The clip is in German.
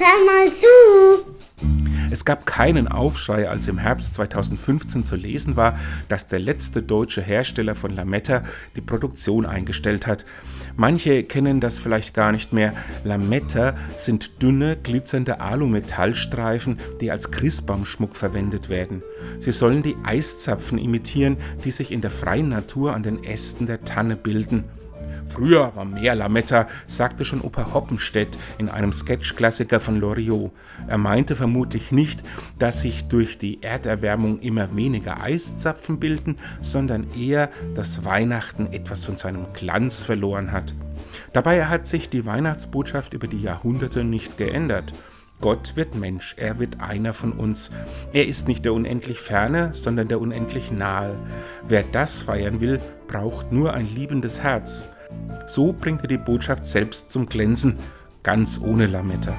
Hör mal zu! Es gab keinen Aufschrei, als im Herbst 2015 zu lesen war, dass der letzte deutsche Hersteller von Lametta die Produktion eingestellt hat. Manche kennen das vielleicht gar nicht mehr. Lametta sind dünne, glitzernde Alumetallstreifen, die als Christbaumschmuck verwendet werden. Sie sollen die Eiszapfen imitieren, die sich in der freien Natur an den Ästen der Tanne bilden. Früher war mehr Lametta, sagte schon Opa Hoppenstedt in einem Sketchklassiker von Loriot. Er meinte vermutlich nicht, dass sich durch die Erderwärmung immer weniger Eiszapfen bilden, sondern eher, dass Weihnachten etwas von seinem Glanz verloren hat. Dabei hat sich die Weihnachtsbotschaft über die Jahrhunderte nicht geändert. Gott wird Mensch, er wird einer von uns. Er ist nicht der unendlich ferne, sondern der unendlich nahe. Wer das feiern will, braucht nur ein liebendes Herz. So bringt er die Botschaft selbst zum Glänzen, ganz ohne Lametta.